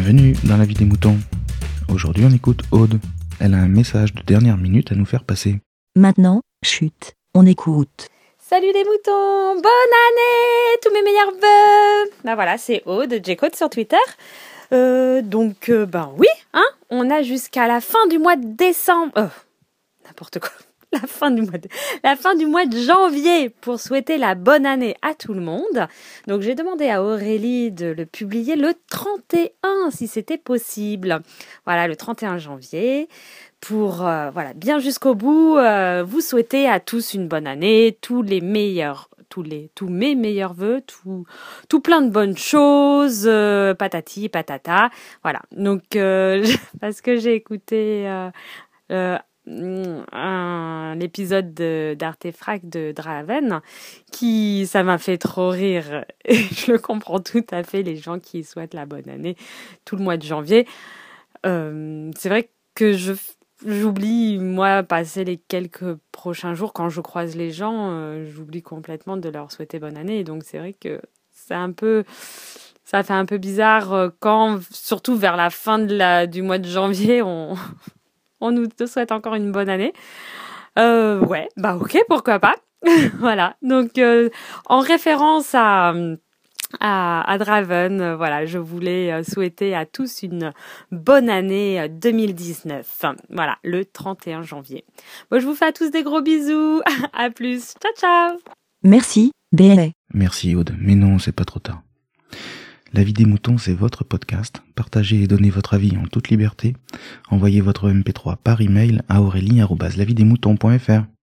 Bienvenue dans la vie des moutons. Aujourd'hui, on écoute Aude. Elle a un message de dernière minute à nous faire passer. Maintenant, chute, on écoute. Salut les moutons, bonne année, tous mes meilleurs vœux. Bah voilà, c'est Aude, J-Code sur Twitter. Euh, donc, euh, ben oui, hein, on a jusqu'à la fin du mois de décembre. Oh, n'importe quoi. La fin, du mois de, la fin du mois de janvier pour souhaiter la bonne année à tout le monde. Donc j'ai demandé à Aurélie de le publier le 31 si c'était possible. Voilà, le 31 janvier pour euh, voilà bien jusqu'au bout euh, vous souhaiter à tous une bonne année, tous les meilleurs tous les tous mes meilleurs vœux, tout tout plein de bonnes choses, euh, patati patata. Voilà. Donc parce que j'ai écouté un l'épisode d'Artefract de Draven qui ça m'a fait trop rire. Et je le comprends tout à fait les gens qui souhaitent la bonne année tout le mois de janvier. Euh, c'est vrai que je j'oublie moi passer les quelques prochains jours quand je croise les gens euh, j'oublie complètement de leur souhaiter bonne année. Donc c'est vrai que c'est un peu ça fait un peu bizarre euh, quand surtout vers la fin de la du mois de janvier on on nous souhaite encore une bonne année. Euh, ouais, bah ok, pourquoi pas. voilà. Donc, euh, en référence à, à, à Draven, euh, voilà, je voulais euh, souhaiter à tous une bonne année 2019. Voilà, le 31 janvier. Bon, je vous fais à tous des gros bisous. à plus. Ciao, ciao. Merci, BLA. Merci Aude, mais non, c'est pas trop tard. La vie des moutons, c'est votre podcast. Partagez et donnez votre avis en toute liberté. Envoyez votre MP3 par email à aurélie.lavidesmoutons.fr.